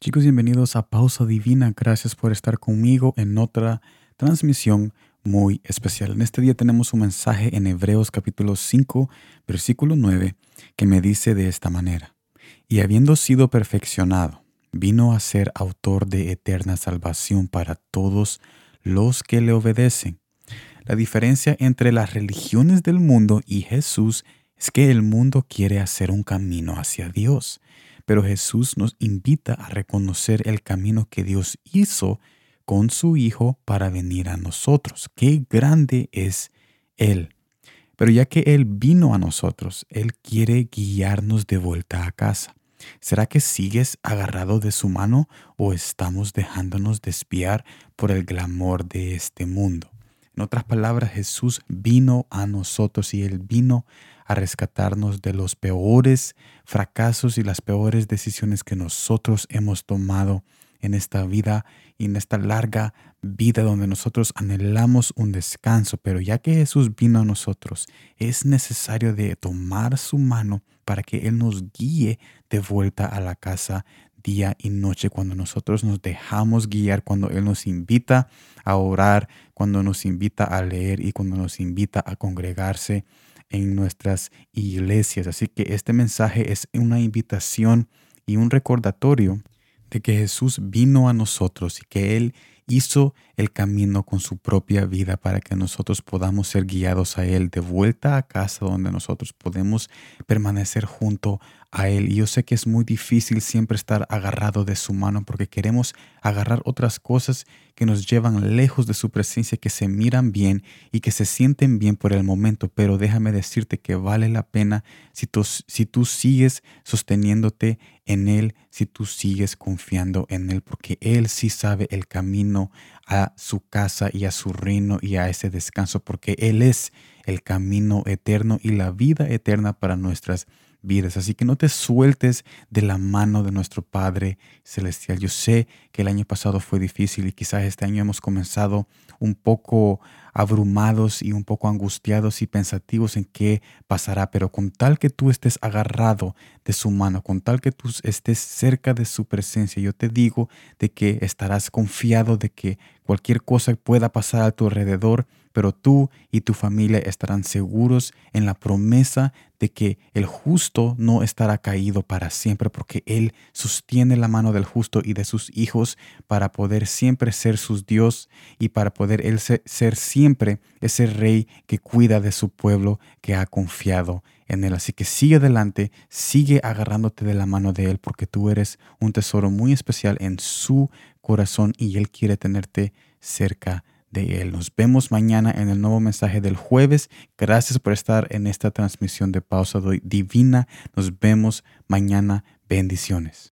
Chicos, bienvenidos a Pausa Divina. Gracias por estar conmigo en otra transmisión muy especial. En este día tenemos un mensaje en Hebreos capítulo 5, versículo 9, que me dice de esta manera. Y habiendo sido perfeccionado, vino a ser autor de eterna salvación para todos los que le obedecen. La diferencia entre las religiones del mundo y Jesús es que el mundo quiere hacer un camino hacia Dios pero Jesús nos invita a reconocer el camino que Dios hizo con su Hijo para venir a nosotros. Qué grande es Él. Pero ya que Él vino a nosotros, Él quiere guiarnos de vuelta a casa. ¿Será que sigues agarrado de su mano o estamos dejándonos despiar por el glamour de este mundo? En otras palabras, Jesús vino a nosotros y Él vino a rescatarnos de los peores fracasos y las peores decisiones que nosotros hemos tomado en esta vida y en esta larga vida donde nosotros anhelamos un descanso. Pero ya que Jesús vino a nosotros, es necesario de tomar su mano para que Él nos guíe de vuelta a la casa día y noche, cuando nosotros nos dejamos guiar, cuando Él nos invita a orar, cuando nos invita a leer y cuando nos invita a congregarse en nuestras iglesias. Así que este mensaje es una invitación y un recordatorio de que Jesús vino a nosotros y que Él hizo el camino con su propia vida para que nosotros podamos ser guiados a Él de vuelta a casa donde nosotros podemos permanecer junto a Él. Y yo sé que es muy difícil siempre estar agarrado de su mano porque queremos agarrar otras cosas que nos llevan lejos de su presencia, que se miran bien y que se sienten bien por el momento. Pero déjame decirte que vale la pena si tú, si tú sigues sosteniéndote en Él, si tú sigues confiando en Él, porque Él sí sabe el camino a su casa y a su reino y a ese descanso, porque Él es el camino eterno y la vida eterna para nuestras vidas. Así que no te sueltes de la mano de nuestro Padre Celestial. Yo sé que el año pasado fue difícil y quizás este año hemos comenzado un poco abrumados y un poco angustiados y pensativos en qué pasará, pero con tal que tú estés agarrado de su mano, con tal que tú estés cerca de su presencia, yo te digo de que estarás confiado de que cualquier cosa pueda pasar a tu alrededor, pero tú y tu familia estarán seguros en la promesa de que el justo no estará caído para siempre, porque Él sostiene la mano del justo y de sus hijos para poder siempre ser sus Dios y para poder Él ser siempre ese rey que cuida de su pueblo que ha confiado en Él. Así que sigue adelante, sigue agarrándote de la mano de Él, porque tú eres un tesoro muy especial en su corazón y Él quiere tenerte cerca de Él. Nos vemos mañana en el nuevo mensaje del jueves. Gracias por estar en esta transmisión de pausa divina. Nos vemos mañana. Bendiciones.